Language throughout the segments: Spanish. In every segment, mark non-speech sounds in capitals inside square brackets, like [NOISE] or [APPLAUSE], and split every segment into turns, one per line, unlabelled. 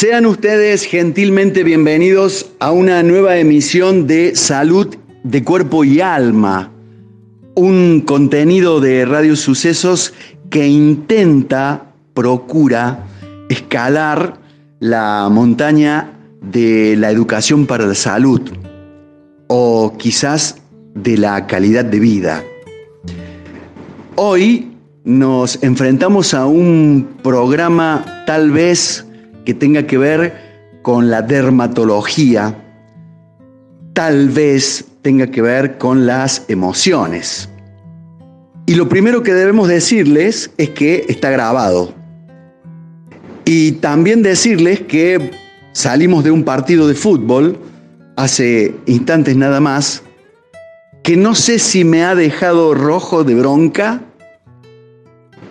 Sean ustedes gentilmente bienvenidos a una nueva emisión de Salud de Cuerpo y Alma, un contenido de Radio Sucesos que intenta, procura escalar la montaña de la educación para la salud o quizás de la calidad de vida. Hoy nos enfrentamos a un programa tal vez que tenga que ver con la dermatología, tal vez tenga que ver con las emociones. Y lo primero que debemos decirles es que está grabado. Y también decirles que salimos de un partido de fútbol hace instantes nada más, que no sé si me ha dejado rojo de bronca,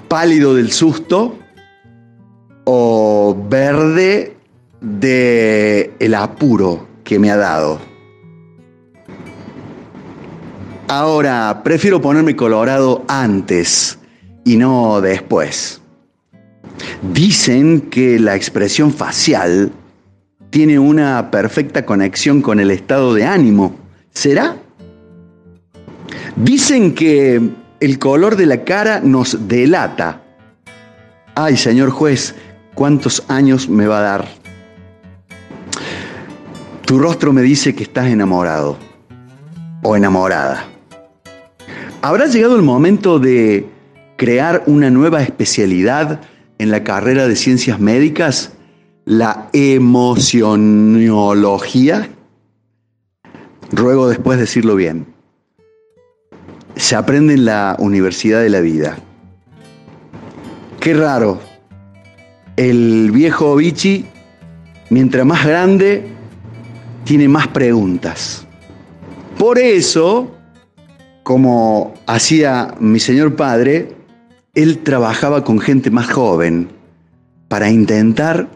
pálido del susto o verde de el apuro que me ha dado. Ahora, prefiero ponerme colorado antes y no después. Dicen que la expresión facial tiene una perfecta conexión con el estado de ánimo. ¿Será? Dicen que el color de la cara nos delata. Ay, señor juez, ¿cuántos años me va a dar? Tu rostro me dice que estás enamorado o enamorada. ¿Habrá llegado el momento de crear una nueva especialidad en la carrera de ciencias médicas? La emocionología. Ruego después decirlo bien se aprende en la Universidad de la Vida. Qué raro. El viejo Vichy, mientras más grande, tiene más preguntas. Por eso, como hacía mi señor padre, él trabajaba con gente más joven para intentar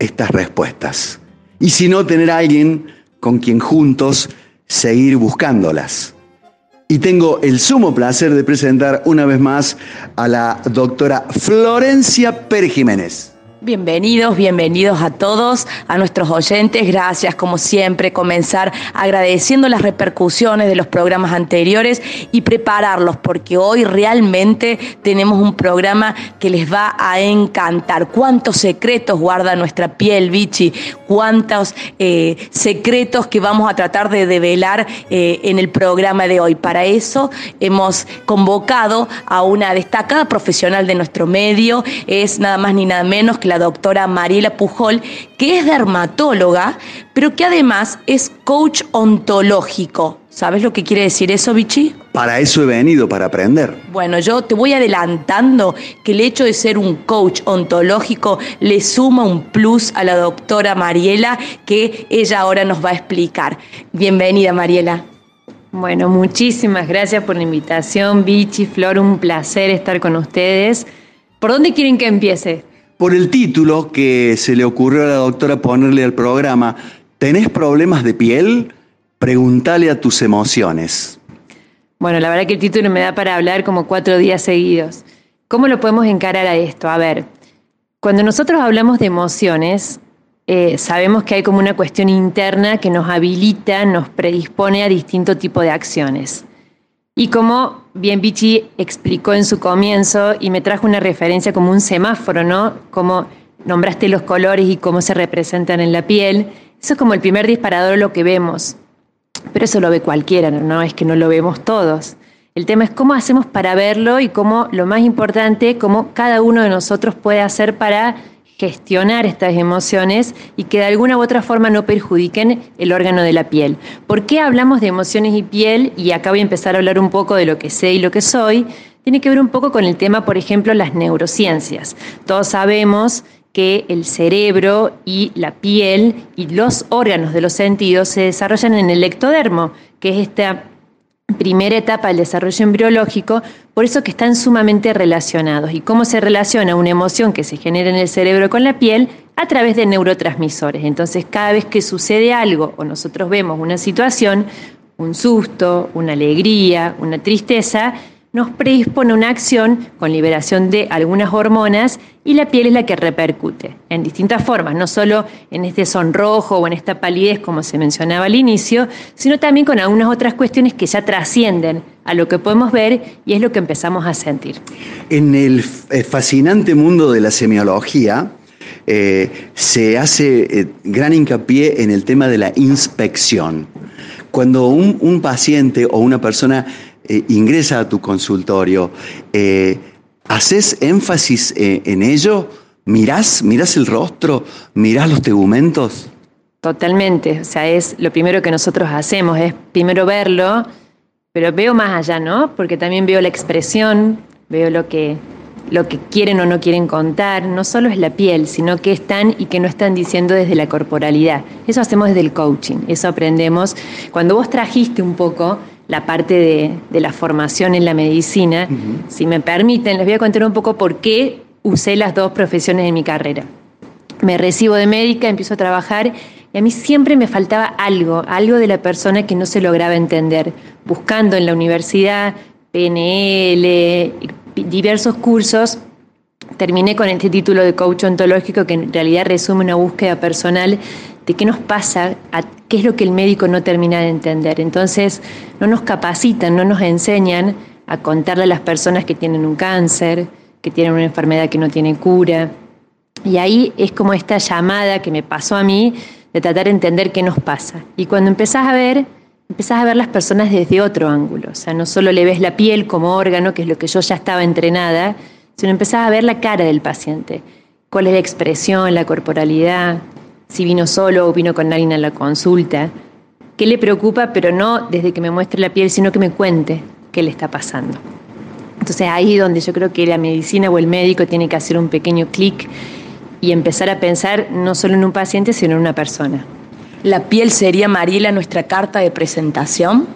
estas respuestas. Y si no, tener a alguien con quien juntos seguir buscándolas. Y tengo el sumo placer de presentar una vez más a la doctora Florencia Pérez Jiménez.
Bienvenidos, bienvenidos a todos, a nuestros oyentes. Gracias, como siempre, comenzar agradeciendo las repercusiones de los programas anteriores y prepararlos, porque hoy realmente tenemos un programa que les va a encantar. ¿Cuántos secretos guarda nuestra piel, Vichy? ¿Cuántos eh, secretos que vamos a tratar de develar eh, en el programa de hoy? Para eso hemos convocado a una destacada profesional de nuestro medio, es nada más ni nada menos que la doctora Mariela Pujol, que es dermatóloga, pero que además es coach ontológico. ¿Sabes lo que quiere decir eso, Vichy?
Para eso he venido, para aprender.
Bueno, yo te voy adelantando que el hecho de ser un coach ontológico le suma un plus a la doctora Mariela que ella ahora nos va a explicar. Bienvenida, Mariela.
Bueno, muchísimas gracias por la invitación, Vichy, Flor, un placer estar con ustedes. ¿Por dónde quieren que empiece?
Por el título que se le ocurrió a la doctora ponerle al programa, ¿tenés problemas de piel? Pregúntale a tus emociones.
Bueno, la verdad que el título me da para hablar como cuatro días seguidos. ¿Cómo lo podemos encarar a esto? A ver, cuando nosotros hablamos de emociones, eh, sabemos que hay como una cuestión interna que nos habilita, nos predispone a distinto tipo de acciones. Y como bien Vichy explicó en su comienzo y me trajo una referencia como un semáforo, ¿no? Como nombraste los colores y cómo se representan en la piel. Eso es como el primer disparador lo que vemos. Pero eso lo ve cualquiera, ¿no? Es que no lo vemos todos. El tema es cómo hacemos para verlo y cómo, lo más importante, cómo cada uno de nosotros puede hacer para gestionar estas emociones y que de alguna u otra forma no perjudiquen el órgano de la piel. ¿Por qué hablamos de emociones y piel? Y acá voy a empezar a hablar un poco de lo que sé y lo que soy. Tiene que ver un poco con el tema, por ejemplo, las neurociencias. Todos sabemos que el cerebro y la piel y los órganos de los sentidos se desarrollan en el ectodermo, que es esta primera etapa del desarrollo embriológico, por eso que están sumamente relacionados. ¿Y cómo se relaciona una emoción que se genera en el cerebro con la piel? A través de neurotransmisores. Entonces, cada vez que sucede algo o nosotros vemos una situación, un susto, una alegría, una tristeza, nos predispone una acción con liberación de algunas hormonas y la piel es la que repercute en distintas formas, no solo en este sonrojo o en esta palidez como se mencionaba al inicio, sino también con algunas otras cuestiones que ya trascienden a lo que podemos ver y es lo que empezamos a sentir.
En el eh, fascinante mundo de la semiología, eh, se hace eh, gran hincapié en el tema de la inspección. Cuando un, paciente o una persona ingresa a tu consultorio, ¿Haces énfasis eh, en ello? ¿Mirás, mirás el rostro? ¿Mirás los tegumentos?
Totalmente. O sea, es lo primero que nosotros hacemos, es primero verlo, pero veo más allá, ¿no? Porque también veo la expresión, veo lo que, lo que quieren o no quieren contar. No solo es la piel, sino qué están y qué no están diciendo desde la corporalidad. Eso hacemos desde el coaching, eso aprendemos. Cuando vos trajiste un poco la parte de, la formación en la medicina. Si me permiten, les voy a contar un poco por qué usé las dos profesiones en mi carrera. Me recibo de médica, empiezo a trabajar y a mí siempre me faltaba algo, algo de la persona que no se lograba entender. Buscando en la universidad, PNL, diversos cursos, terminé con este título de coach ontológico que en realidad resume una búsqueda personal de qué nos pasa, qué es lo que el médico no termina de entender. Entonces, no nos capacitan, no nos enseñan a contarle a las personas que tienen un cáncer, que tienen una enfermedad que no tiene cura. Y ahí es como esta llamada que me pasó a mí de tratar de entender qué nos pasa. Y cuando empezás a ver, empezás a ver las personas desde otro ángulo. O sea, no solo le ves la piel como órgano, que es lo que yo ya estaba entrenada, sino empezás a ver la cara del paciente. Cuál es la expresión, la corporalidad, si vino solo o vino con alguien a la consulta, qué le preocupa, pero no desde que me muestre la piel, sino que me cuente qué le está pasando. Entonces ahí es donde yo creo que la medicina o el médico tiene que hacer un pequeño clic y empezar a pensar no solo en un paciente, sino en una persona.
¿La piel sería, Mariela, nuestra carta de presentación?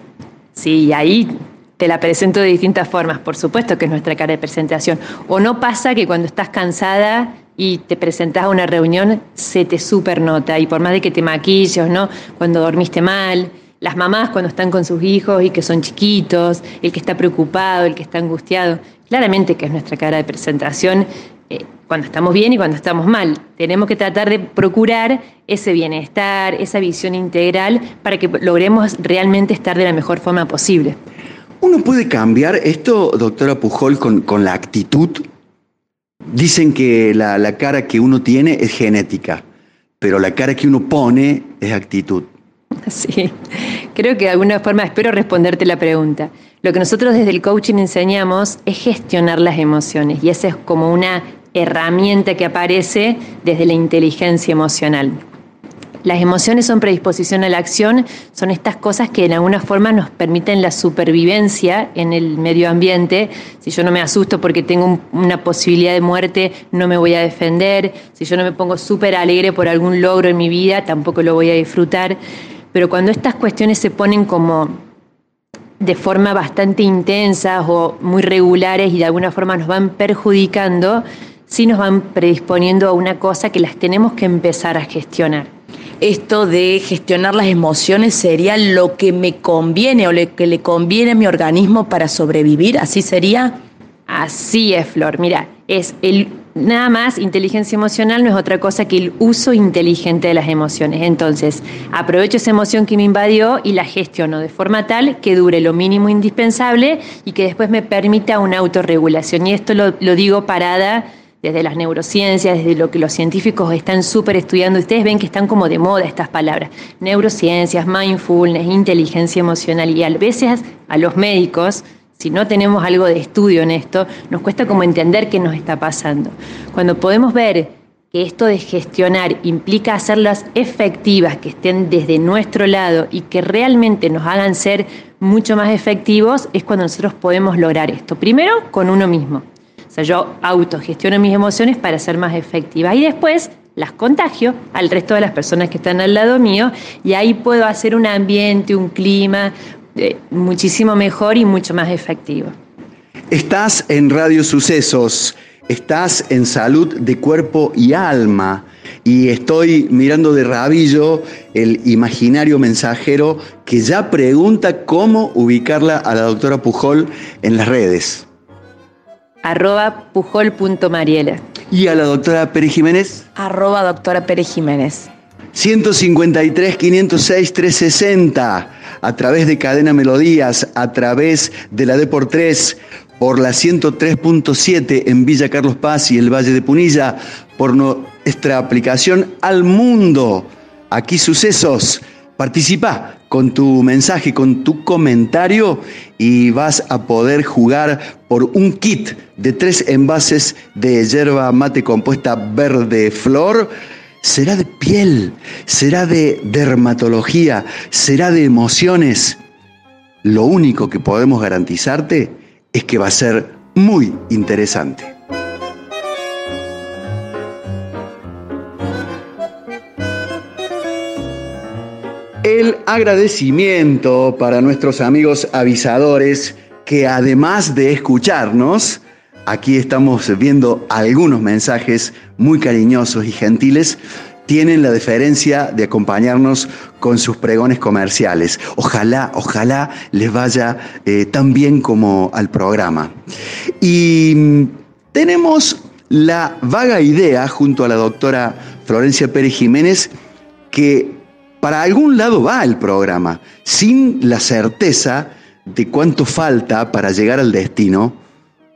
Sí, ahí te la presento de distintas formas. Por supuesto que es nuestra cara de presentación. O no pasa que cuando estás cansada y te presentas a una reunión, se te supernota. Y por más de que te maquilles, ¿no? Cuando dormiste mal, las mamás cuando están con sus hijos y que son chiquitos, el que está preocupado, el que está angustiado, claramente que es nuestra cara de presentación eh, cuando estamos bien y cuando estamos mal. Tenemos que tratar de procurar ese bienestar, esa visión integral para que logremos realmente estar de la mejor forma posible.
¿Uno puede cambiar esto, doctora Pujol, con, con la actitud? Dicen que la, cara que uno tiene es genética, pero la cara que uno pone es actitud.
Sí, creo que de alguna forma espero responderte la pregunta. Lo que nosotros desde el coaching enseñamos es gestionar las emociones y esa es como una herramienta que aparece desde la inteligencia emocional. Las emociones son predisposición a la acción, son estas cosas que en alguna forma nos permiten la supervivencia en el medio ambiente. Si yo no me asusto porque tengo una posibilidad de muerte, no me voy a defender. Si yo no me pongo súper alegre por algún logro en mi vida, tampoco lo voy a disfrutar. Pero cuando estas cuestiones se ponen como de forma bastante intensa o muy regulares y de alguna forma nos van perjudicando, sí nos van predisponiendo a una cosa que las tenemos que empezar a gestionar esto de gestionar las emociones sería lo que me conviene o lo que le conviene a mi organismo para sobrevivir, ¿así sería? Así es, Flor. Mira, es el nada más inteligencia emocional no es otra cosa que el uso inteligente de las emociones. Entonces, aprovecho esa emoción que me invadió y la gestiono de forma tal que dure lo mínimo indispensable y que después me permita una autorregulación. Y esto lo, lo digo parada desde las neurociencias, desde lo que los científicos están súper estudiando. Ustedes ven que están como de moda estas palabras. Neurociencias, mindfulness, inteligencia emocional. Y a veces a los médicos, si no tenemos algo de estudio en esto, nos cuesta como entender qué nos está pasando. Cuando podemos ver que esto de gestionar implica hacerlas efectivas, que estén desde nuestro lado y que realmente nos hagan ser mucho más efectivos, es cuando nosotros podemos lograr esto. Primero, con uno mismo. O sea, yo autogestiono mis emociones para ser más efectiva y después las contagio al resto de las personas que están al lado mío y ahí puedo hacer un ambiente, un clima eh, muchísimo mejor y mucho más efectivo.
Estás en Radio Sucesos, estás en salud de cuerpo y alma y estoy mirando de rabillo el imaginario mensajero que ya pregunta cómo ubicarla a la doctora Pujol en las redes.
Arroba pujol.mariela.
¿Y a la doctora Pérez Jiménez?
Arroba doctora Pérez Jiménez.
153 506 360 a través de Cadena Melodías, a través de la D por 3, por la 103.7 en Villa Carlos Paz y el Valle de Punilla, por nuestra aplicación Al Mundo. Aquí Sucesos. Participa con tu mensaje, con tu comentario y vas a poder jugar por un kit de tres envases de hierba mate compuesta verde flor será de piel, será de dermatología, será de emociones. Lo único que podemos garantizarte es que va a ser muy interesante. El agradecimiento para nuestros amigos avisadores que además de escucharnos, Aquí estamos viendo algunos mensajes muy cariñosos y gentiles. Tienen la deferencia de acompañarnos con sus pregones comerciales. Ojalá, ojalá les vaya eh, tan bien como al programa. Y mm, tenemos la vaga idea, junto a la doctora Florencia Pérez Jiménez, que para algún lado va el programa, sin la certeza de cuánto falta para llegar al destino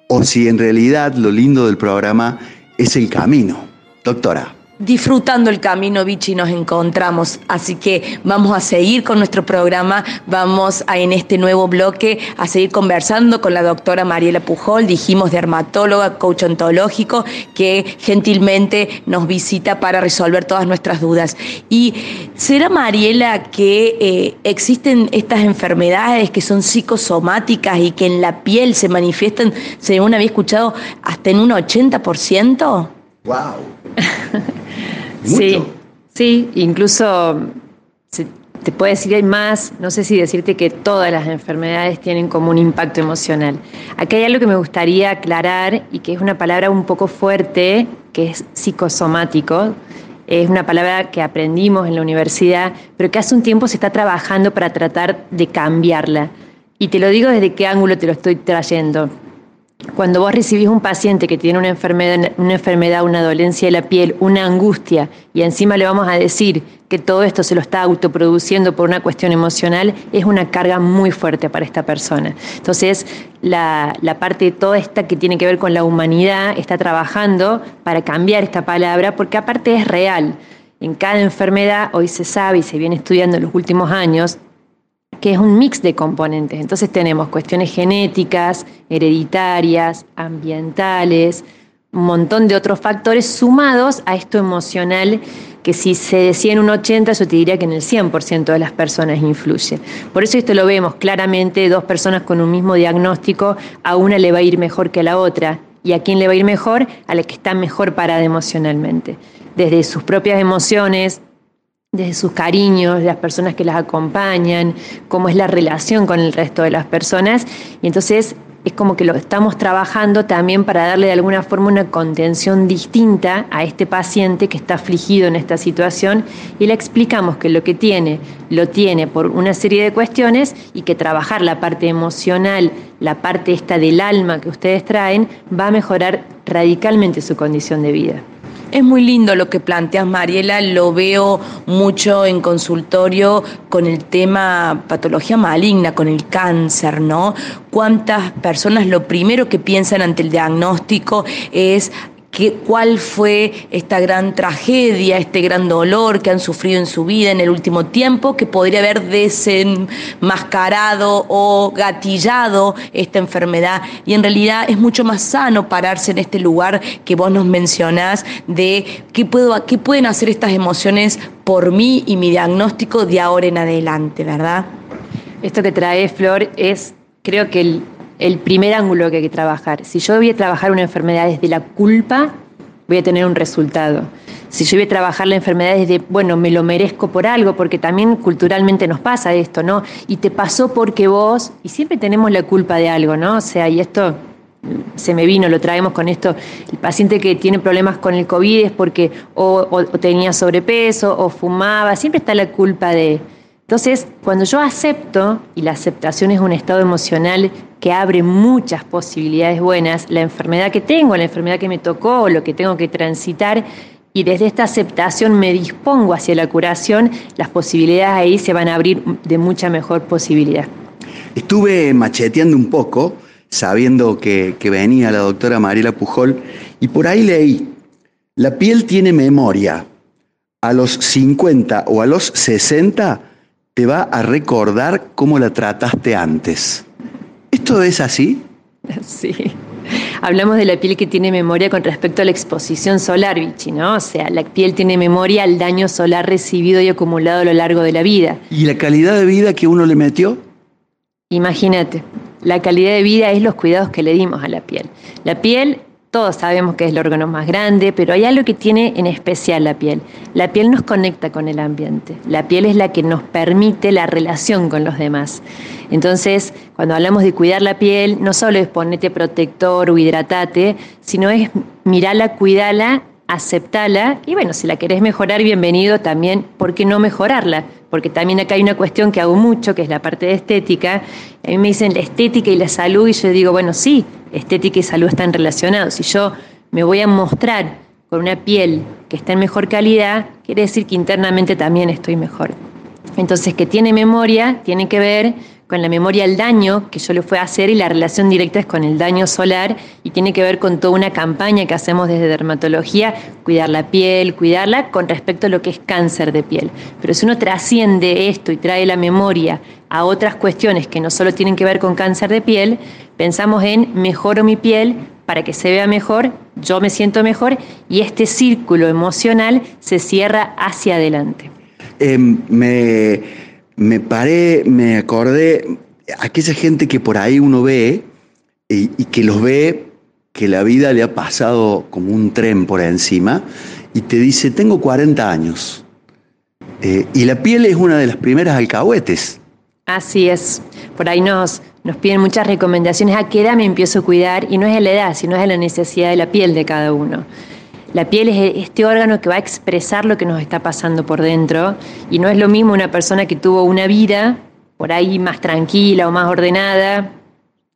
o si en realidad lo lindo del programa es el camino. Doctora.
Disfrutando el camino, Vichy, nos encontramos. Así que vamos a seguir con nuestro programa. Vamos a, en este nuevo bloque a seguir conversando con la doctora Mariela Pujol, dijimos dermatóloga, coach ontológico, que gentilmente nos visita para resolver todas nuestras dudas. Y será, Mariela, que eh, existen estas enfermedades que son psicosomáticas y que en la piel se manifiestan, según había escuchado, hasta en un 80%?
¡Wow! [LAUGHS]
Sí, sí, incluso te puedo decir hay más, no sé si decirte que todas las enfermedades tienen como un impacto emocional. Aquí hay algo que me gustaría aclarar y que es una palabra un poco fuerte, que es psicosomático. Es una palabra que aprendimos en la universidad, pero que hace un tiempo se está trabajando para tratar de cambiarla. Y te lo digo desde qué ángulo te lo estoy trayendo cuando vos recibís un paciente que tiene una enfermedad, una dolencia de la piel, una angustia, y encima le vamos a decir que todo esto se lo está autoproduciendo por una cuestión emocional, es una carga muy fuerte para esta persona. Entonces, la, la parte de toda esta que tiene que ver con la humanidad está trabajando para cambiar esta palabra, porque aparte es real. En cada enfermedad, hoy se sabe y se viene estudiando en los últimos años, que es un mix de componentes. Entonces tenemos cuestiones genéticas, hereditarias, ambientales, un montón de otros factores sumados a esto emocional que si se decía en un 80, yo te diría que en el 100% de las personas influye. Por eso esto lo vemos claramente, dos personas con un mismo diagnóstico, a una le va a ir mejor que a la otra. ¿Y a quién le va a ir mejor? A la que está mejor parada emocionalmente. Desde sus propias emociones, desde sus cariños, las personas que las acompañan, cómo es la relación con el resto de las personas. Y entonces es como que lo estamos trabajando también para darle de alguna forma una contención distinta a este paciente que está afligido en esta situación y le explicamos que lo que tiene lo tiene por una serie de cuestiones y que trabajar la parte emocional, la parte esta del alma que ustedes traen va a mejorar radicalmente su condición de vida.
Es muy lindo lo que planteas, Mariela, lo veo mucho en consultorio con el tema patología maligna, con el cáncer, ¿no? Cuántas personas lo primero que piensan ante el diagnóstico es cuál fue esta gran tragedia, este gran dolor que han sufrido en su vida en el último tiempo, que podría haber desenmascarado o gatillado esta enfermedad. Y en realidad es mucho más sano pararse en este lugar que vos nos mencionás de qué, puedo, qué pueden hacer estas emociones por mí y mi diagnóstico de ahora en adelante, ¿verdad?
Esto que trae Flor es, creo que el el primer ángulo que hay que trabajar. Si yo voy a trabajar una enfermedad desde la culpa, voy a tener un resultado. Si yo voy a trabajar la enfermedad desde, bueno, me lo merezco por algo, porque también culturalmente nos pasa esto, ¿no? Y te pasó porque vos, y siempre tenemos la culpa de algo, ¿no? O sea, y esto se me vino, lo traemos con esto, el paciente que tiene problemas con el COVID es porque o, tenía sobrepeso o fumaba, siempre está la culpa de... Entonces, cuando yo acepto, y la aceptación es un estado emocional que abre muchas posibilidades buenas, la enfermedad que tengo, la enfermedad que me tocó, lo que tengo que transitar, y desde esta aceptación me dispongo hacia la curación, las posibilidades ahí se van a abrir de mucha mejor posibilidad.
Estuve macheteando un poco, sabiendo que, venía la doctora Mariela Pujol, y por ahí leí, la piel tiene memoria. A los 50 o a los 60 te va a recordar cómo la trataste antes. ¿Esto es así? [LAUGHS]
Sí. Hablamos de la piel que tiene memoria con respecto a la exposición solar, Vichy, ¿no? O sea, la piel tiene memoria al daño solar recibido y acumulado a lo largo de la vida.
¿Y la calidad de vida que uno le metió?
Imagínate, la calidad de vida es los cuidados que le dimos a la piel. La piel todos sabemos que es el órgano más grande, pero hay algo que tiene en especial la piel. La piel nos conecta con el ambiente. La piel es la que nos permite la relación con los demás. Entonces, cuando hablamos de cuidar la piel, no solo es ponerte protector o hidratate, sino es mirarla, cuidarla, aceptarla y bueno, si la querés mejorar, bienvenido también, ¿por qué no mejorarla? Porque también acá hay una cuestión que hago mucho, que es la parte de estética. A mí me dicen la estética y la salud y yo digo, bueno, sí, estética y salud están relacionados. Si yo me voy a mostrar con una piel que está en mejor calidad, quiere decir que internamente también estoy mejor. Entonces, que tiene memoria, tiene que ver con la memoria al daño que yo le fui a hacer y la relación directa es con el daño solar y tiene que ver con toda una campaña que hacemos desde dermatología, cuidar la piel, cuidarla con respecto a lo que es cáncer de piel. Pero si uno trasciende esto y trae la memoria a otras cuestiones que no solo tienen que ver con cáncer de piel, pensamos en mejoro mi piel para que se vea mejor, yo me siento mejor y este círculo emocional se cierra hacia adelante.
Em, me me paré, me acordé, aquella gente que por ahí uno ve y, que los ve que la vida le ha pasado como un tren por encima y te dice, tengo 40 años. Eh, y la piel es una de las primeras alcahuetes.
Así es. Por ahí nos, nos piden muchas recomendaciones. ¿A qué edad me empiezo a cuidar? Y no es la edad, sino es la necesidad de la piel de cada uno. La piel es este órgano que va a expresar lo que nos está pasando por dentro y no es lo mismo una persona que tuvo una vida por ahí más tranquila o más ordenada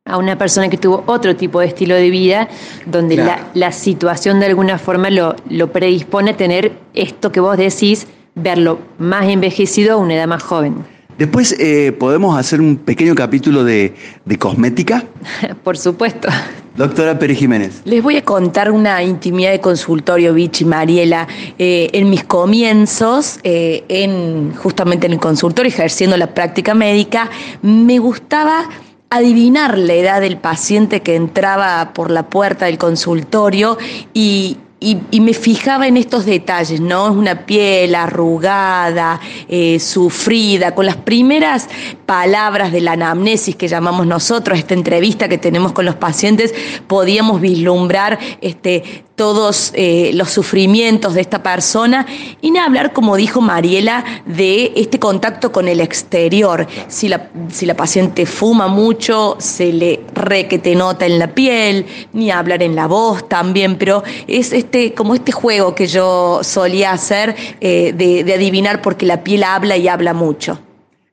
a una persona que tuvo otro tipo de estilo de vida, donde la, situación de alguna forma lo, lo predispone a tener esto que vos decís, verlo más envejecido a una edad más joven.
Después eh, podemos hacer un pequeño capítulo de, cosmética. [LAUGHS]
Por supuesto.
Doctora Pérez Jiménez.
Les voy a contar una intimidad de consultorio, Vichy, Mariela. Eh, en mis comienzos, eh, en, justamente en el consultorio, ejerciendo la práctica médica, me gustaba adivinar la edad del paciente que entraba por la puerta del consultorio y y, me fijaba en estos detalles, ¿no? Es una piel arrugada, eh, sufrida, con las primeras palabras de la anamnesis que llamamos nosotros, esta entrevista que tenemos con los pacientes, podíamos vislumbrar este, todos eh, los sufrimientos de esta persona y ni hablar, como dijo Mariela, de este contacto con el exterior. Si la, si la paciente fuma mucho, se le re que te nota en la piel, ni hablar en la voz también, pero es este, como este juego que yo solía hacer eh, de, adivinar porque la piel habla y habla mucho.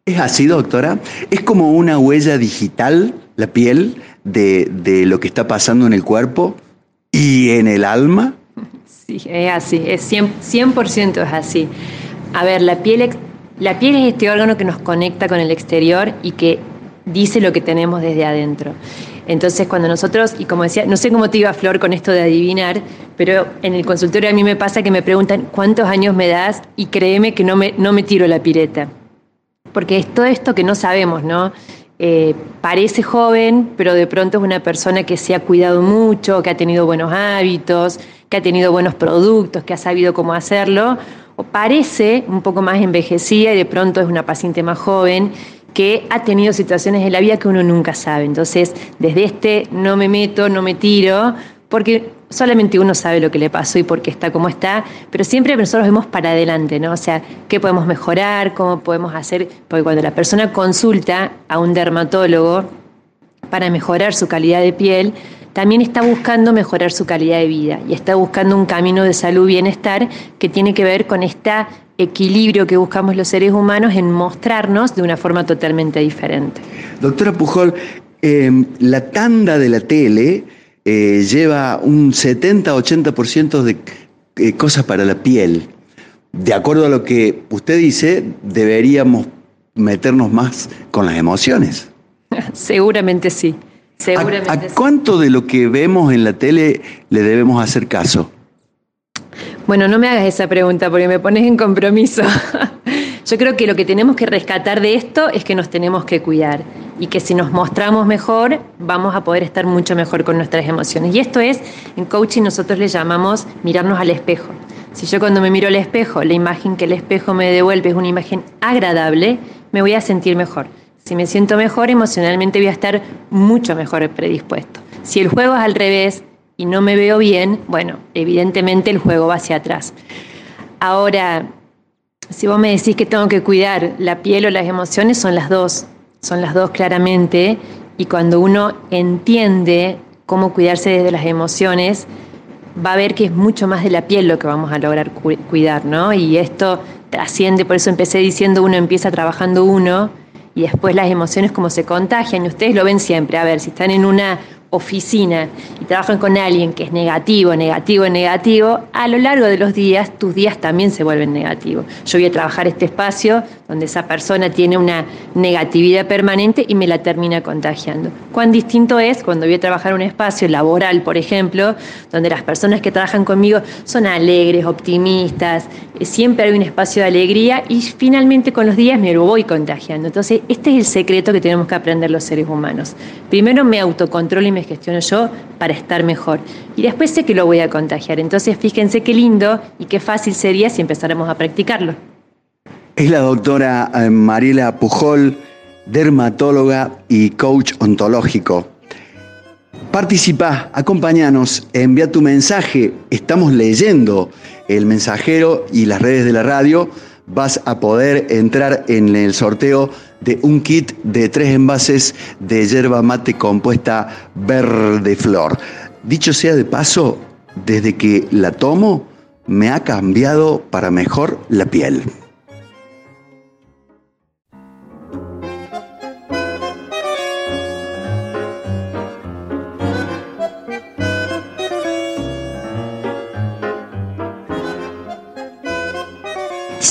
¿Es así, doctora? ¿Es como una huella digital, la piel, de, de lo que está pasando en el cuerpo? ¿Y en el alma?
Sí, es así, es 100%, es así. A ver, la piel, la piel es este órgano que nos conecta con el exterior y que dice lo que tenemos desde adentro. Entonces, cuando nosotros, y como decía, no sé cómo te iba Flor con esto de adivinar, pero en el consultorio a mí me pasa que me preguntan cuántos años me das y créeme que no me, no me tiro la pireta. Porque es todo esto que no sabemos, ¿no? Eh, parece joven, pero de pronto es una persona que se ha cuidado mucho, que ha tenido buenos hábitos, que ha tenido buenos productos, que ha sabido cómo hacerlo, o parece un poco más envejecida y de pronto es una paciente más joven que ha tenido situaciones en la vida que uno nunca sabe. Entonces, desde este no me meto, no me tiro, porque solamente uno sabe lo que le pasó y por qué está como está, pero siempre nosotros vemos para adelante, ¿no? O sea, qué podemos mejorar, cómo podemos hacer, porque cuando la persona consulta a un dermatólogo para mejorar su calidad de piel, también está buscando mejorar su calidad de vida y está buscando un camino de salud bienestar que tiene que ver con este equilibrio que buscamos los seres humanos en mostrarnos de una forma totalmente diferente.
Doctora Pujol, em, la tanda de la tele eh, lleva un 70-80% de eh, cosas para la piel. De acuerdo a lo que usted dice, deberíamos meternos más con las emociones. [LAUGHS]
Seguramente sí. Seguramente
¿A, cuánto de lo que vemos en la tele le debemos hacer caso?
Bueno, no me hagas esa pregunta porque me pones en compromiso. [LAUGHS] Yo creo que lo que tenemos que rescatar de esto es que nos tenemos que cuidar y que si nos mostramos mejor vamos a poder estar mucho mejor con nuestras emociones. Y esto es, en coaching nosotros le llamamos mirarnos al espejo. Si yo cuando me miro al espejo, la imagen que el espejo me devuelve es una imagen agradable, me voy a sentir mejor. Si me siento mejor, emocionalmente voy a estar mucho mejor predispuesto. Si el juego es al revés y no me veo bien, bueno, evidentemente el juego va hacia atrás. Ahora, si vos me decís que tengo que cuidar la piel o las emociones, son las dos, son las dos claramente. Y cuando uno entiende cómo cuidarse desde las emociones, va a ver que es mucho más de la piel lo que vamos a lograr cuidar, ¿no? Y esto trasciende, por eso empecé diciendo, uno empieza trabajando uno y después las emociones como se contagian, y ustedes lo ven siempre, a ver, si están en una oficina y trabajan con alguien que es negativo, negativo, negativo, a lo largo de los días tus días también se vuelven negativos. Yo voy a trabajar este espacio donde esa persona tiene una negatividad permanente y me la termina contagiando. Cuán distinto es cuando voy a trabajar un espacio laboral, por ejemplo, donde las personas que trabajan conmigo son alegres, optimistas, eh, siempre hay un espacio de alegría y finalmente con los días me lo voy contagiando. Entonces, este es el secreto que tenemos que aprender los seres humanos. Primero me autocontrolo y me gestiono yo para estar mejor. Y después sé que lo voy a contagiar. Entonces, fíjense qué lindo y qué fácil sería si empezáramos a practicarlo.
Es la doctora eh, Mariela Pujol, dermatóloga y coach ontológico. Participa, acompáñanos, envía tu mensaje. Estamos leyendo el mensajero y las redes de la radio. Vas a poder entrar en el sorteo de un kit de tres envases de yerba mate compuesta verde flor. Dicho sea de paso, desde que la tomo, me ha cambiado para mejor la piel.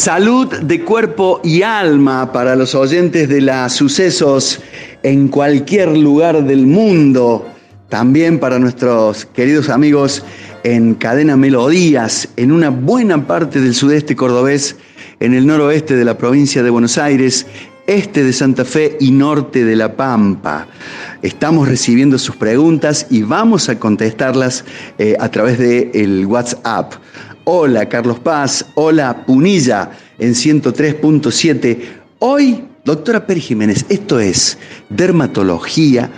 Salud de cuerpo y alma para los oyentes de las sucesos en cualquier lugar del mundo. También para nuestros queridos amigos en Cadena Melodías, en una buena parte del sudeste cordobés, en el noroeste de la provincia de Buenos Aires, este de Santa Fe y norte de La Pampa. Estamos recibiendo sus preguntas y vamos a contestarlas eh, a través del el WhatsApp. Hola Carlos Paz, hola Punilla en 103.7. Hoy, doctora Peri Jiménez, esto es dermatología,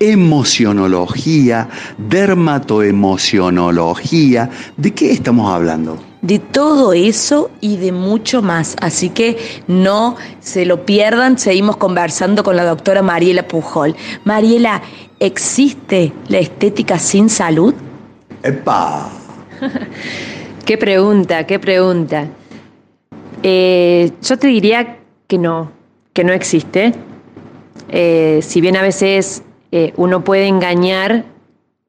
emocionología, dermatoemocionología. ¿De qué estamos hablando?
de todo eso y de mucho más. Así que no se lo pierdan, seguimos conversando con la doctora Mariela Pujol. Mariela, ¿existe la estética sin salud?
¡Epa! [LAUGHS]
qué pregunta, qué pregunta. Eh, yo te diría que no, que no existe. Eh, si bien a veces eh, uno puede engañar,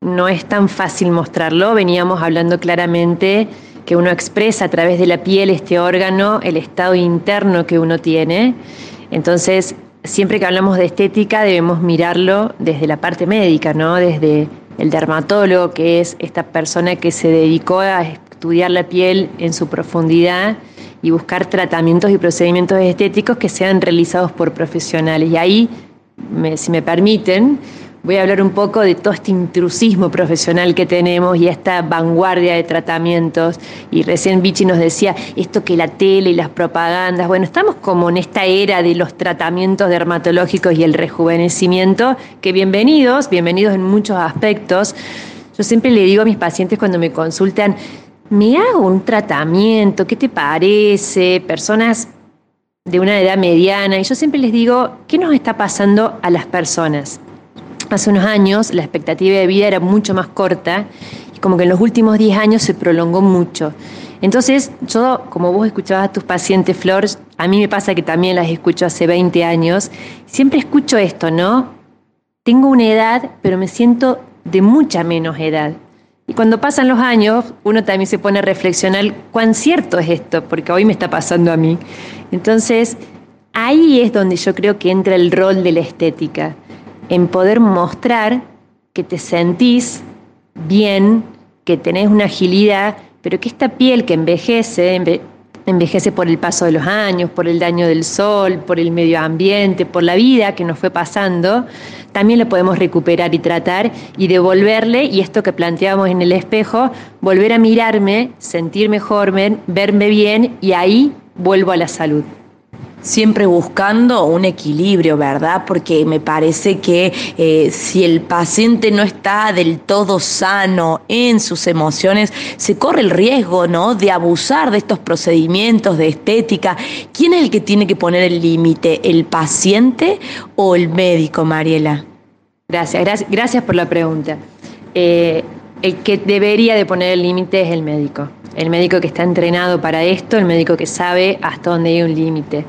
no es tan fácil mostrarlo. Veníamos hablando claramente que uno expresa a través de la piel este órgano, el estado interno que uno tiene. Entonces, siempre que hablamos de estética debemos mirarlo desde la parte médica, ¿no? Desde el dermatólogo, que es esta persona que se dedicó a estudiar la piel en su profundidad y buscar tratamientos y procedimientos estéticos que sean realizados por profesionales. Y ahí, si me permiten, voy a hablar un poco de todo este intrusismo profesional que tenemos y esta vanguardia de tratamientos. Y recién Vichy nos decía esto que la tele y las propagandas. Bueno, estamos como en esta era de los tratamientos dermatológicos y el rejuvenecimiento, que bienvenidos, bienvenidos en muchos aspectos. Yo siempre le digo a mis pacientes cuando me consultan, me hago un tratamiento, ¿qué te parece? Personas de una edad mediana, y yo siempre les digo, ¿qué nos está pasando a las personas? Hace unos años la expectativa de vida era mucho más corta y como que en los últimos 10 años se prolongó mucho. Entonces, yo, como vos escuchabas a tus pacientes, Flor, a mí me pasa que también las escucho hace 20 años, siempre escucho esto, ¿no? Tengo una edad, pero me siento de mucha menos edad. Y cuando pasan los años, uno también se pone a reflexionar cuán cierto es esto, porque hoy me está pasando a mí. Entonces, ahí es donde yo creo que entra el rol de la estética, en poder mostrar que te sentís bien, que tenés una agilidad, pero que esta piel que envejece, envejece por el paso de los años, por el daño del sol, por el medio ambiente, por la vida que nos fue pasando, también la podemos recuperar y tratar y devolverle, y esto que planteábamos en el espejo, volver a mirarme, sentir mejor, verme bien y ahí vuelvo a la salud
siempre buscando un equilibrio, ¿verdad? Porque me parece que eh, si el paciente no está del todo sano en sus emociones, se corre el riesgo, ¿no? De abusar de estos procedimientos de estética. ¿Quién es el que tiene que poner el límite? ¿El paciente o el médico, Mariela?
Gracias, gracias, por la pregunta. Eh, el que debería de poner el límite es el médico. El médico que está entrenado para esto, el médico que sabe hasta dónde hay un límite.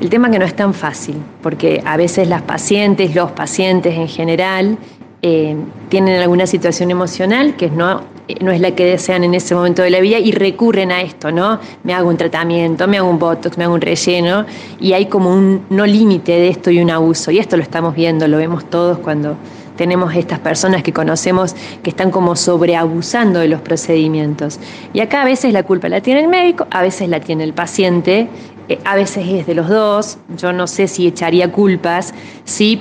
El tema que no es tan fácil, porque a veces las pacientes, los pacientes en general, eh, tienen alguna situación emocional que no, no es la que desean en ese momento de la vida y recurren a esto, ¿no? Me hago un tratamiento, me hago un botox, me hago un relleno y hay como un no límite de esto y un abuso. Y esto lo estamos viendo, lo vemos todos cuando tenemos estas personas que conocemos que están como sobreabusando de los procedimientos. Y acá a veces la culpa la tiene el médico, a veces la tiene el paciente eh, a veces es de los dos, yo no sé si echaría culpas, sí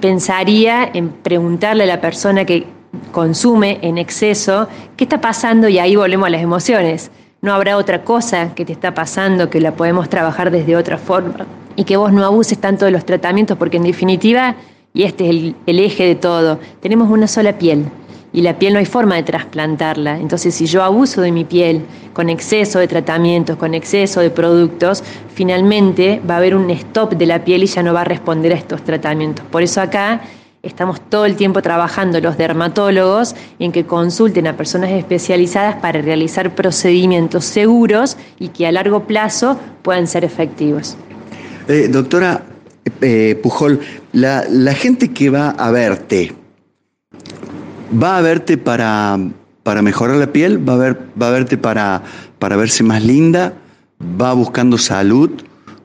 pensaría en preguntarle a la persona que consume en exceso qué está pasando y ahí volvemos a las emociones. No habrá otra cosa que te está pasando que la podemos trabajar desde otra forma y que vos no abuses tanto de los tratamientos porque en definitiva, y este es el, el eje de todo, tenemos una sola piel y la piel no hay forma de trasplantarla. Entonces, si yo abuso de mi piel con exceso de tratamientos, con exceso de productos, finalmente va a haber un stop de la piel y ya no va a responder a estos tratamientos. Por eso acá estamos todo el tiempo trabajando los dermatólogos en que consulten a personas especializadas para realizar procedimientos seguros y que a largo plazo puedan ser efectivos.
Eh, doctora eh, Pujol, la, la gente que va a verte, va a verte para, para mejorar la piel, va a, ver, va a verte para, para verse más linda, va buscando salud.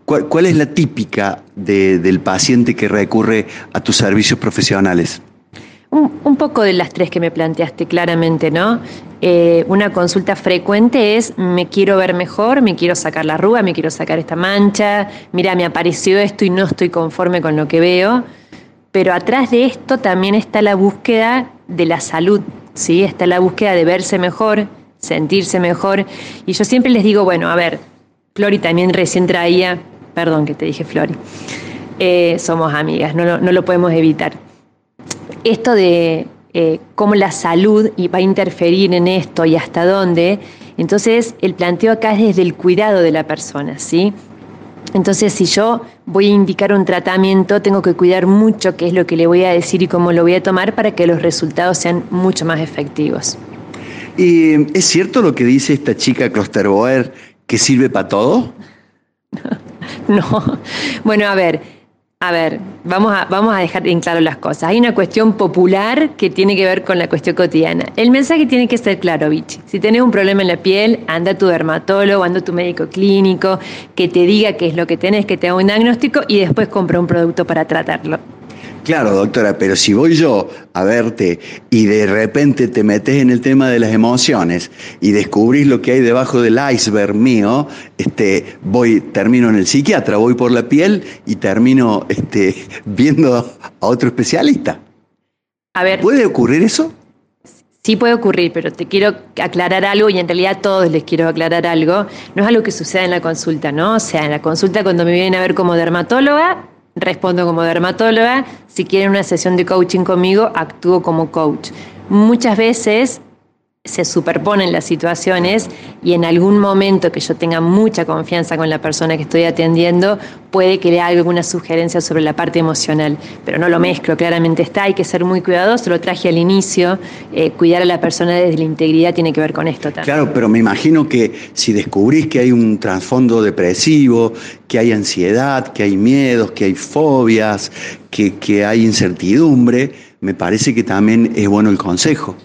¿Cuál, es la típica del paciente que recurre a tus servicios profesionales?
Un, poco de las tres que me planteaste claramente, ¿no? Eh, una consulta frecuente es, me quiero ver mejor, me quiero sacar la arruga, me quiero sacar esta mancha, mira, me apareció esto y no estoy conforme con lo que veo. Pero atrás de esto también está la búsqueda de la salud, ¿sí? Está la búsqueda de verse mejor, sentirse mejor. Y yo siempre les digo, bueno, a ver, Flori también recién traía, perdón que te dije Flori, eh, somos amigas, no, no, lo podemos evitar. Esto de eh, cómo la salud va a interferir en esto y hasta dónde, entonces el planteo acá es desde el cuidado de la persona, ¿sí? Entonces, si yo voy a indicar un tratamiento, tengo que cuidar mucho qué es lo que le voy a decir y cómo lo voy a tomar para que los resultados sean mucho más efectivos.
¿Y es cierto lo que dice esta chica Klosterboer que sirve para todo? [LAUGHS]
no. Bueno, a ver, a ver, vamos a, vamos a dejar en claro las cosas. Hay una cuestión popular que tiene que ver con la cuestión cotidiana. El mensaje tiene que ser claro, Vichy. Si tenés un problema en la piel, anda a tu dermatólogo, anda a tu médico clínico, que te diga qué es lo que tenés, que te haga un diagnóstico y después compra un producto para tratarlo.
Claro, doctora, pero si voy yo a verte y de repente te metes en el tema de las emociones y descubrís lo que hay debajo del iceberg mío, este, voy, termino en el psiquiatra, voy por la piel y termino este, [LAUGHS] viendo a otro especialista.
A ver.
¿Puede ocurrir eso?
Sí puede ocurrir, pero te quiero aclarar algo y en realidad a todos les quiero aclarar algo. No es algo que suceda en la consulta, ¿no? O sea, en la consulta cuando me vienen a ver como dermatóloga, respondo como dermatóloga, si quieren una sesión de coaching conmigo, actúo como coach. Muchas veces se superponen las situaciones y en algún momento que yo tenga mucha confianza con la persona que estoy atendiendo, puede que le haga alguna sugerencia sobre la parte emocional, pero no lo mezclo, claramente está, hay que ser muy cuidadoso, lo traje al inicio, eh, cuidar a la persona desde la integridad tiene que ver con esto también.
Claro, pero me imagino que si descubrís que hay un trasfondo depresivo, que hay ansiedad, que hay miedos, que hay fobias, que, que hay incertidumbre, me parece que también es bueno el consejo.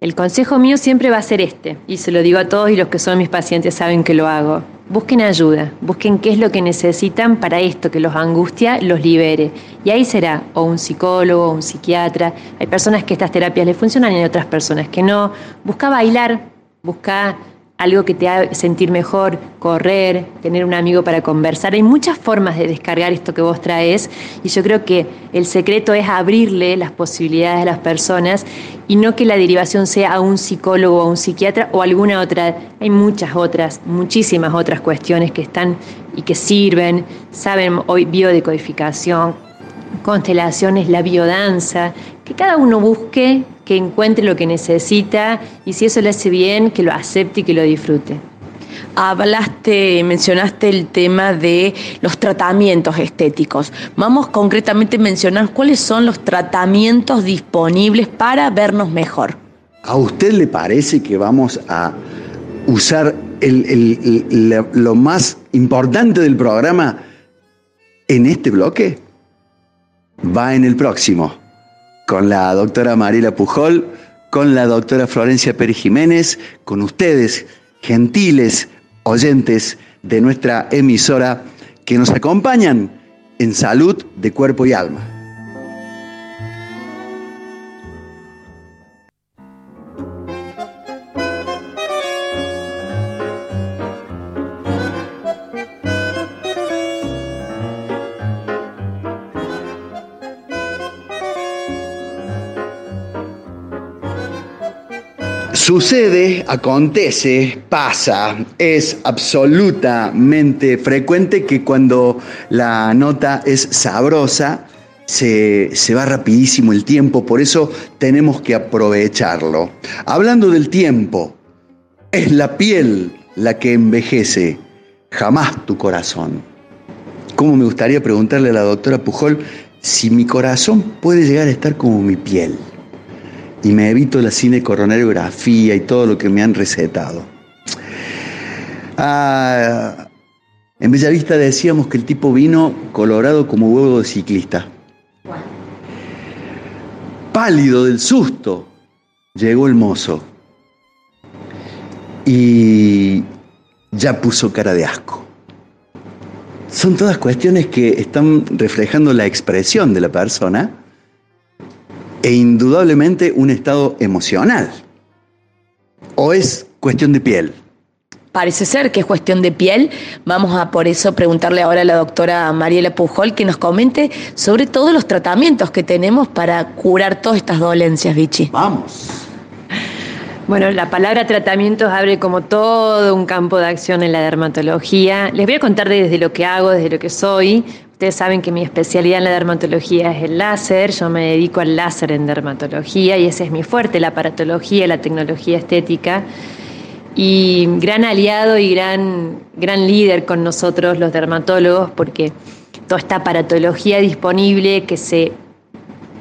El consejo mío siempre va a ser este, y se lo digo a todos y los que son mis pacientes saben que lo hago. Busquen ayuda, busquen qué es lo que necesitan para esto que los angustia, los libere. Y ahí será o un psicólogo o un psiquiatra. Hay personas que estas terapias les funcionan y hay otras personas que no. Busca bailar, busca algo que te haga sentir mejor, correr, tener un amigo para conversar. Hay muchas formas de descargar esto que vos traes y yo creo que el secreto es abrirle las posibilidades a las personas y no que la derivación sea a un psicólogo o a un psiquiatra o alguna otra. Hay muchas otras, muchísimas otras cuestiones que están y que sirven. Saben hoy biodecodificación, constelaciones, la biodanza, que cada uno busque, que encuentre lo que necesita y si eso le hace bien, que lo acepte y que lo disfrute.
Hablaste, mencionaste el tema de los tratamientos estéticos. Vamos concretamente a mencionar cuáles son los tratamientos disponibles para vernos mejor.
¿A usted le parece que vamos a usar lo más importante del programa en este bloque? Va en el próximo con la doctora Mariela Pujol, con la doctora Florencia Pérez Jiménez, con ustedes, gentiles oyentes de nuestra emisora que nos acompañan en salud de cuerpo y alma. Sucede, acontece, pasa, es absolutamente frecuente que cuando la nota es sabrosa, se, se, va rapidísimo el tiempo, por eso tenemos que aprovecharlo. Hablando del tiempo, es la piel la que envejece, jamás tu corazón. ¿Cómo me gustaría preguntarle a la doctora Pujol si mi corazón puede llegar a estar como mi piel? Y me evito la cine coronariografía y todo lo que me han recetado. Ah, en Bellavista decíamos que el tipo vino colorado como huevo de ciclista. Pálido del susto, llegó el mozo y ya puso cara de asco. Son todas cuestiones que están reflejando la expresión de la persona e indudablemente un estado emocional. ¿O es cuestión de piel?
Parece ser que es cuestión de piel. Vamos a por eso preguntarle ahora a la doctora Mariela Pujol que nos comente sobre todos los tratamientos que tenemos para curar todas estas dolencias, Vichy.
Vamos.
Bueno, la palabra tratamientos abre como todo un campo de acción en la dermatología. Les voy a contar desde lo que hago, desde lo que soy. Ustedes saben que mi especialidad en la dermatología es el láser, yo me dedico al láser en dermatología y ese es mi fuerte, la aparatología, la tecnología estética. Y gran aliado y gran, gran líder con nosotros los dermatólogos porque toda esta aparatología disponible que se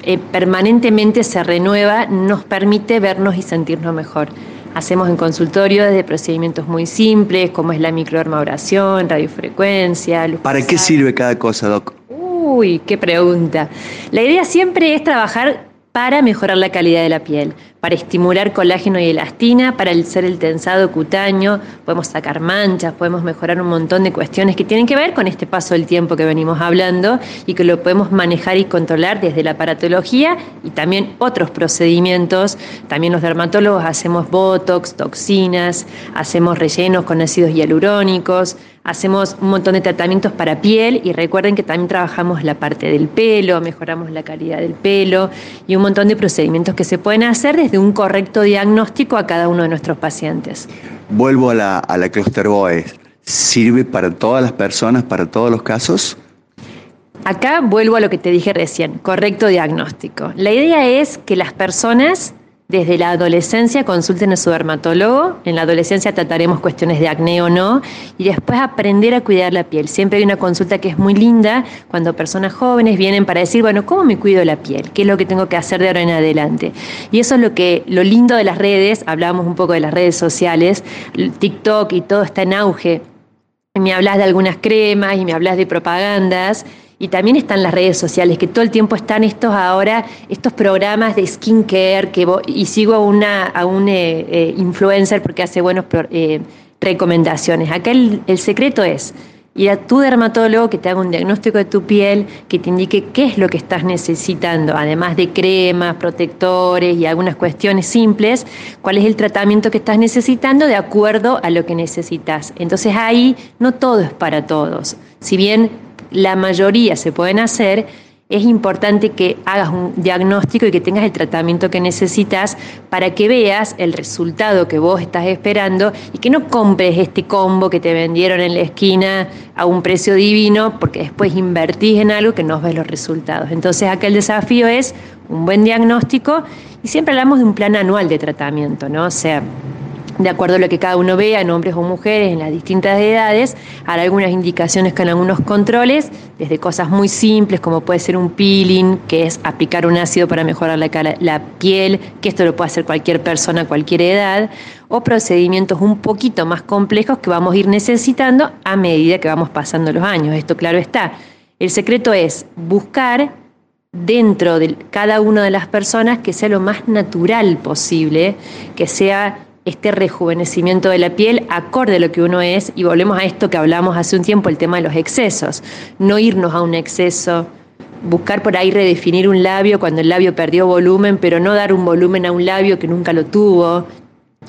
eh, permanentemente se renueva, nos permite vernos y sentirnos mejor. Hacemos en consultorio desde procedimientos muy simples, como es la microdermabrasión, radiofrecuencia.
¿Para qué sirve cada cosa, Doc?
Uy, qué pregunta. La idea siempre es trabajar para mejorar la calidad de la piel, para estimular colágeno y elastina, para hacer el tensado cutáneo, podemos sacar manchas, podemos mejorar un montón de cuestiones que tienen que ver con este paso del tiempo que venimos hablando y que lo podemos manejar y controlar desde la aparatología y también otros procedimientos. También los dermatólogos hacemos botox, toxinas, hacemos rellenos con ácidos hialurónicos, hacemos un montón de tratamientos para piel y recuerden que también trabajamos la parte del pelo, mejoramos la calidad del pelo y un montón de procedimientos que se pueden hacer desde un correcto diagnóstico a cada uno de nuestros pacientes.
Vuelvo a la, a la Cluster Boys. ¿Sirve para todas las personas, para todos los casos?
Acá vuelvo a lo que te dije recién, correcto diagnóstico. La idea es que las personas desde la adolescencia consulten a su dermatólogo. En la adolescencia trataremos cuestiones de acné o no. Y después aprender a cuidar la piel. Siempre hay una consulta que es muy linda cuando personas jóvenes vienen para decir, bueno, ¿cómo me cuido la piel? ¿Qué es lo que tengo que hacer de ahora en adelante? Y eso es lo que, lo lindo de las redes, hablábamos un poco de las redes sociales, TikTok y todo está en auge. me hablas de algunas cremas y me hablas de propagandas y también están las redes sociales, que todo el tiempo están estos ahora, estos programas de skincare, que y sigo a, una, a un eh, eh, influencer porque hace buenas eh, recomendaciones. Acá el, el secreto es ir a tu dermatólogo que te haga un diagnóstico de tu piel, que te indique qué es lo que estás necesitando, además de cremas, protectores y algunas cuestiones simples, cuál es el tratamiento que estás necesitando de acuerdo a lo que necesitas. Entonces ahí no todo es para todos. Si bien la mayoría se pueden hacer, es importante que hagas un diagnóstico y que tengas el tratamiento que necesitas para que veas el resultado que vos estás esperando y que no compres este combo que te vendieron en la esquina a un precio divino porque después invertís en algo que no ves los resultados. Entonces acá el desafío es un buen diagnóstico y siempre hablamos de un plan anual de tratamiento, ¿no? O sea, de acuerdo a lo que cada uno vea, en hombres o mujeres, en las distintas edades, hará algunas indicaciones con algunos controles, desde cosas muy simples como puede ser un peeling, que es aplicar un ácido para mejorar la, la piel, que esto lo puede hacer cualquier persona a cualquier edad, o procedimientos un poquito más complejos que vamos a ir necesitando a medida que vamos pasando los años. Esto claro está. El secreto es buscar dentro de cada una de las personas que sea lo más natural posible, que sea este rejuvenecimiento de la piel acorde a lo que uno es. Y volvemos a esto que hablamos hace un tiempo, el tema de los excesos, no irnos a un exceso, buscar por ahí redefinir un labio cuando el labio perdió volumen, pero no dar un volumen a un labio que nunca lo tuvo,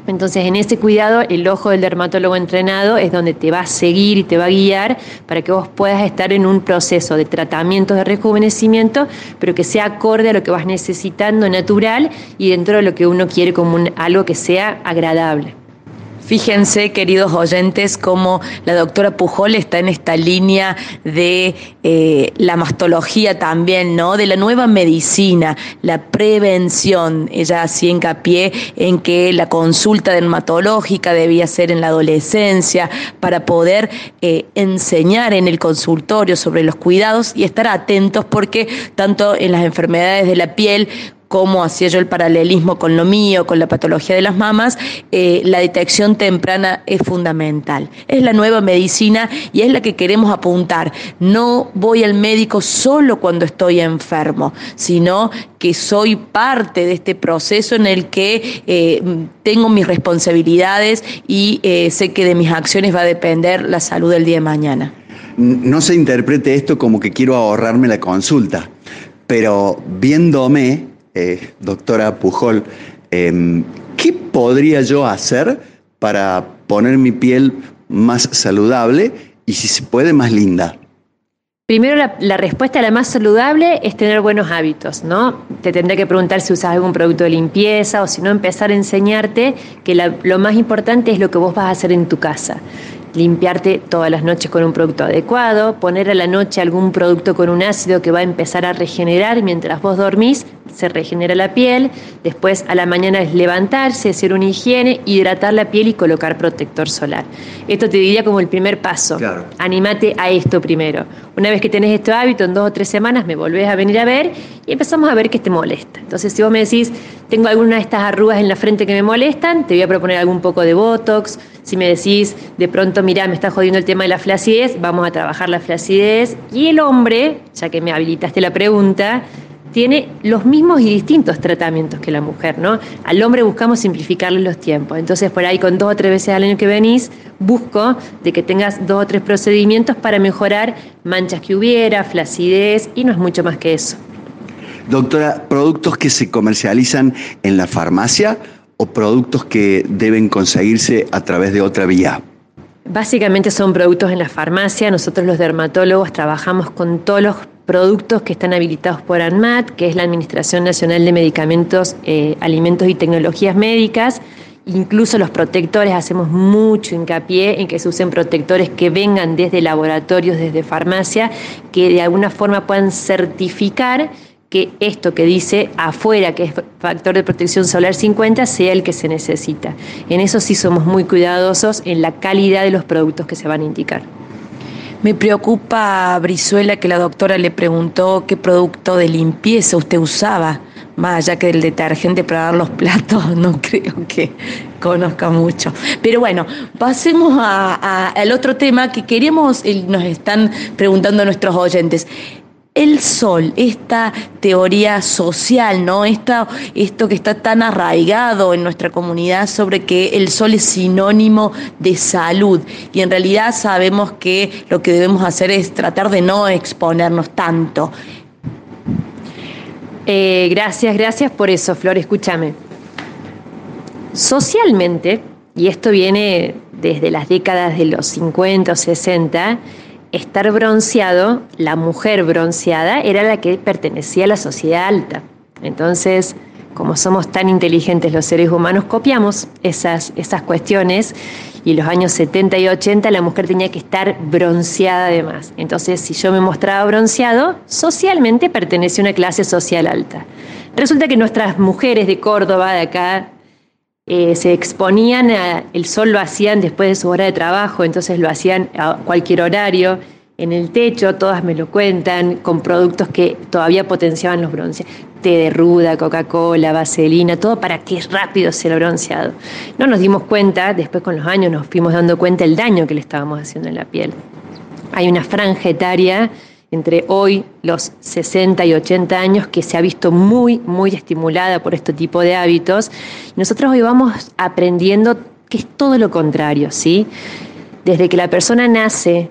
entonces, en ese cuidado, el ojo del dermatólogo entrenado es donde te va a seguir y te va a guiar para que vos puedas estar en un proceso de tratamiento de rejuvenecimiento, pero que sea acorde a lo que vas necesitando natural y dentro de lo que uno quiere como algo que sea agradable.
Fíjense, queridos oyentes, cómo la doctora Pujol está en esta línea de eh, la mastología también, ¿no? De la nueva medicina, la prevención. Ella hacía hincapié en que la consulta dermatológica debía ser en la adolescencia para poder eh, enseñar en el consultorio sobre los cuidados y estar atentos porque tanto en las enfermedades de la piel cómo hacía yo el paralelismo con lo mío, con la patología de las mamas, eh, la detección temprana es fundamental. Es la nueva medicina y es la que queremos apuntar. No voy al médico solo cuando estoy enfermo, sino que soy parte de este proceso en el que eh, tengo mis responsabilidades y eh, sé que de mis acciones va a depender la salud del día de mañana.
No se interprete esto como que quiero ahorrarme la consulta, pero viéndome eh, doctora Pujol, em, ¿qué podría yo hacer para poner mi piel más saludable y si se puede más linda?
Primero, la, respuesta a la más saludable es tener buenos hábitos, ¿no? Te tendré que preguntar si usas algún producto de limpieza o si no, empezar a enseñarte que lo más importante es lo que vos vas a hacer en tu casa limpiarte todas las noches con un producto adecuado, poner a la noche algún producto con un ácido que va a empezar a regenerar mientras vos dormís, se regenera la piel, después a la mañana es levantarse, hacer una higiene, hidratar la piel y colocar protector solar. Esto te diría como el primer paso. Claro. Animate a esto primero. Una vez que tenés este hábito, en dos o tres semanas me volvés a venir a ver y empezamos a ver qué te molesta. Entonces, si vos me decís, tengo alguna de estas arrugas en la frente que me molestan, te voy a proponer algún poco de Botox. Si me decís, de pronto, mira, me está jodiendo el tema de la flacidez, vamos a trabajar la flacidez. Y el hombre, ya que me habilitaste la pregunta, tiene los mismos y distintos tratamientos que la mujer, ¿no? Al hombre buscamos simplificarle los tiempos. Entonces, por ahí, con dos o tres veces al año que venís, busco de que tengas dos o tres procedimientos para mejorar manchas que hubiera, flacidez, y no es mucho más que eso.
Doctora, ¿productos que se comercializan en la farmacia o productos que deben conseguirse a través de otra vía?
Básicamente son productos en la farmacia. Nosotros los dermatólogos trabajamos con todos los productos que están habilitados por ANMAT, que es la Administración Nacional de Medicamentos, eh, Alimentos y Tecnologías Médicas. Incluso los protectores, hacemos mucho hincapié en que se usen protectores que vengan desde laboratorios, desde farmacia, que de alguna forma puedan certificar que esto que dice afuera, que es factor de protección solar 50, sea el que se necesita. En eso sí somos muy cuidadosos en la calidad de los productos que se van a indicar.
Me preocupa, Brizuela, que la doctora le preguntó qué producto de limpieza usted usaba, más allá que el detergente para dar los platos, [LAUGHS] no creo que conozca mucho. Pero bueno, pasemos al otro tema que queríamos, nos están preguntando nuestros oyentes el sol, esta teoría social, ¿no? esto que está tan arraigado en nuestra comunidad sobre que el sol es sinónimo de salud. Y en realidad sabemos que lo que debemos hacer es tratar de no exponernos tanto.
Eh, gracias, gracias por eso, Flor. Escúchame. Socialmente, y esto viene desde las décadas de los 50 o 60, estar bronceado, la mujer bronceada era la que pertenecía a la sociedad alta. Entonces, como somos tan inteligentes los seres humanos, copiamos esas, esas cuestiones y los años 70 y 80 la mujer tenía que estar bronceada además. Entonces, si yo me mostraba bronceado, socialmente pertenecía a una clase social alta. Resulta que nuestras mujeres de Córdoba, de acá, eh, se exponían, el sol lo hacían después de su hora de trabajo, entonces lo hacían a cualquier horario, en el techo, todas me lo cuentan, con productos que todavía potenciaban los bronces. Té de ruda, Coca-Cola, vaselina, todo para que rápido sea el bronceado. No nos dimos cuenta, después con los años nos fuimos dando cuenta el daño que le estábamos haciendo en la piel. Hay una franja etaria entre hoy los 60 y 80 años que se ha visto muy, muy estimulada por este tipo de hábitos. Nosotros hoy vamos aprendiendo que es todo lo contrario, ¿sí? Desde que la persona nace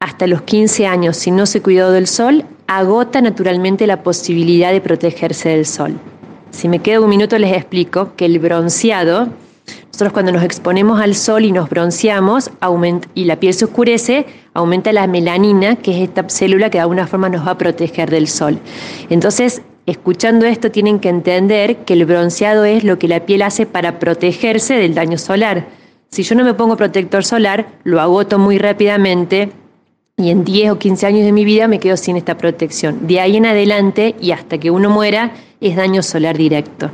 hasta los 15 años, si no se cuidó del sol, agota naturalmente la posibilidad de protegerse del sol. Si me queda un minuto les explico que el bronceado nosotros cuando nos exponemos al sol y nos bronceamos y la piel se oscurece, aumenta la melanina, que es esta célula que de alguna forma nos va a proteger del sol. Entonces, escuchando esto tienen que entender que el bronceado es lo que la piel hace para protegerse del daño solar. Si yo no me pongo protector solar, lo agoto muy rápidamente y en 10 o 15 años de mi vida me quedo sin esta protección. De ahí en adelante y hasta que uno muera es daño solar directo.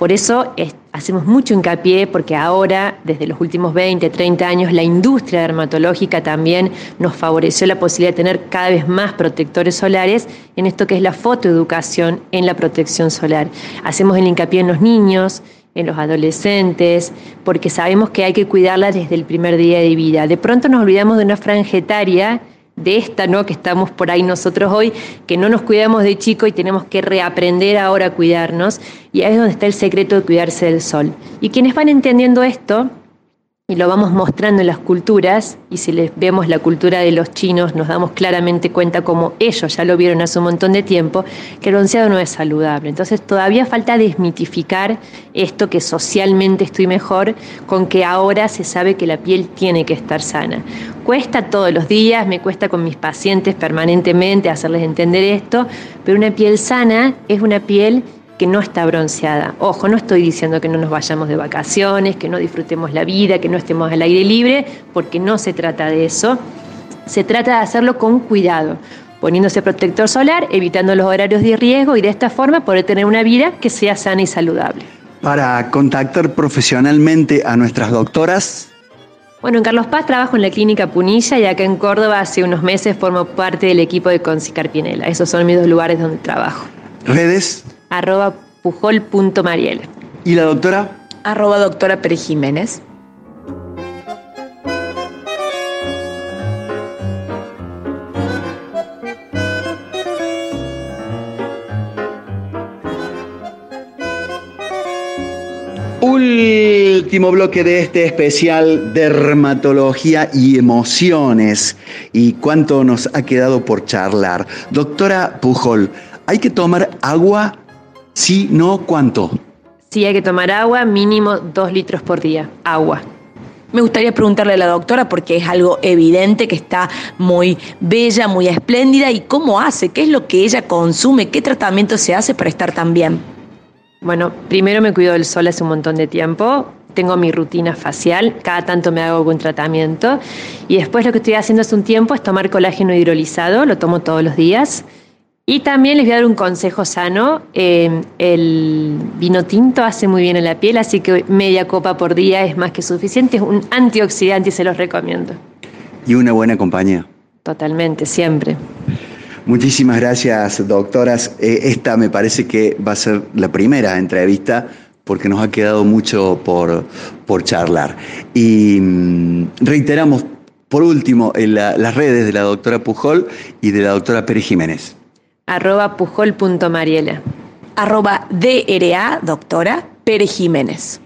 Por eso hacemos mucho hincapié porque ahora, desde los últimos 20, 30 años, la industria dermatológica también nos favoreció la posibilidad de tener cada vez más protectores solares en esto que es la fotoeducación en la protección solar. Hacemos el hincapié en los niños, en los adolescentes, porque sabemos que hay que cuidarla desde el primer día de vida. De pronto nos olvidamos de una franja etaria de esta, ¿no? Que estamos por ahí nosotros hoy, que no nos cuidamos de chico y tenemos que reaprender ahora a cuidarnos. Y ahí es donde está el secreto de cuidarse del sol. Y quienes van entendiendo esto, y lo vamos mostrando en las culturas, y si les vemos la cultura de los chinos, nos damos claramente cuenta como ellos ya lo vieron hace un montón de tiempo, que el bronceado no es saludable. Entonces todavía falta desmitificar esto que socialmente estoy mejor, con que ahora se sabe que la piel tiene que estar sana. Cuesta todos los días, me cuesta con mis pacientes permanentemente hacerles entender esto, pero una piel sana es una piel que no está bronceada. Ojo, no estoy diciendo que no nos vayamos de vacaciones, que no disfrutemos la vida, que no estemos al aire libre, porque no se trata de eso. Se trata de hacerlo con cuidado, poniéndose protector solar, evitando los horarios de riesgo y de esta forma poder tener una vida que sea sana y saludable.
Para contactar profesionalmente a nuestras doctoras.
Bueno, en Carlos Paz trabajo en la clínica Punilla y acá en Córdoba hace unos meses formo parte del equipo de Concicar Pinela. Esos son mis dos lugares donde trabajo.
¿Redes?
Arroba pujol.mariel.
¿Y la doctora?
Arroba doctora Peri Jiménez.
Último bloque de este especial dermatología y emociones. ¿Y cuánto nos ha quedado por charlar? Doctora Pujol, ¿hay que tomar agua Sí, no, ¿cuánto?
Sí, hay que tomar agua, mínimo dos litros por día. Agua.
Me gustaría preguntarle a la doctora, porque es algo evidente que está muy bella, muy espléndida, y cómo hace, qué es lo que ella consume, qué tratamiento se hace para estar tan bien.
Bueno, primero me cuido del sol hace un montón de tiempo, tengo mi rutina facial, cada tanto me hago algún tratamiento, y después lo que estoy haciendo hace un tiempo es tomar colágeno hidrolizado, lo tomo todos los días Y también les voy a dar un consejo sano. Eh, el vino tinto hace muy bien en la piel, así que media copa por día es más que suficiente. Es un antioxidante y se los recomiendo.
Y una buena compañía.
Totalmente, siempre.
Muchísimas gracias, doctoras. Eh, esta me parece que va a ser la primera entrevista porque nos ha quedado mucho por, por charlar. Y mm, reiteramos, por último, en las redes de la doctora Pujol y de la doctora Pérez Jiménez.
Arroba pujol.mariela.
Arroba DRA, doctora Pérez Jiménez.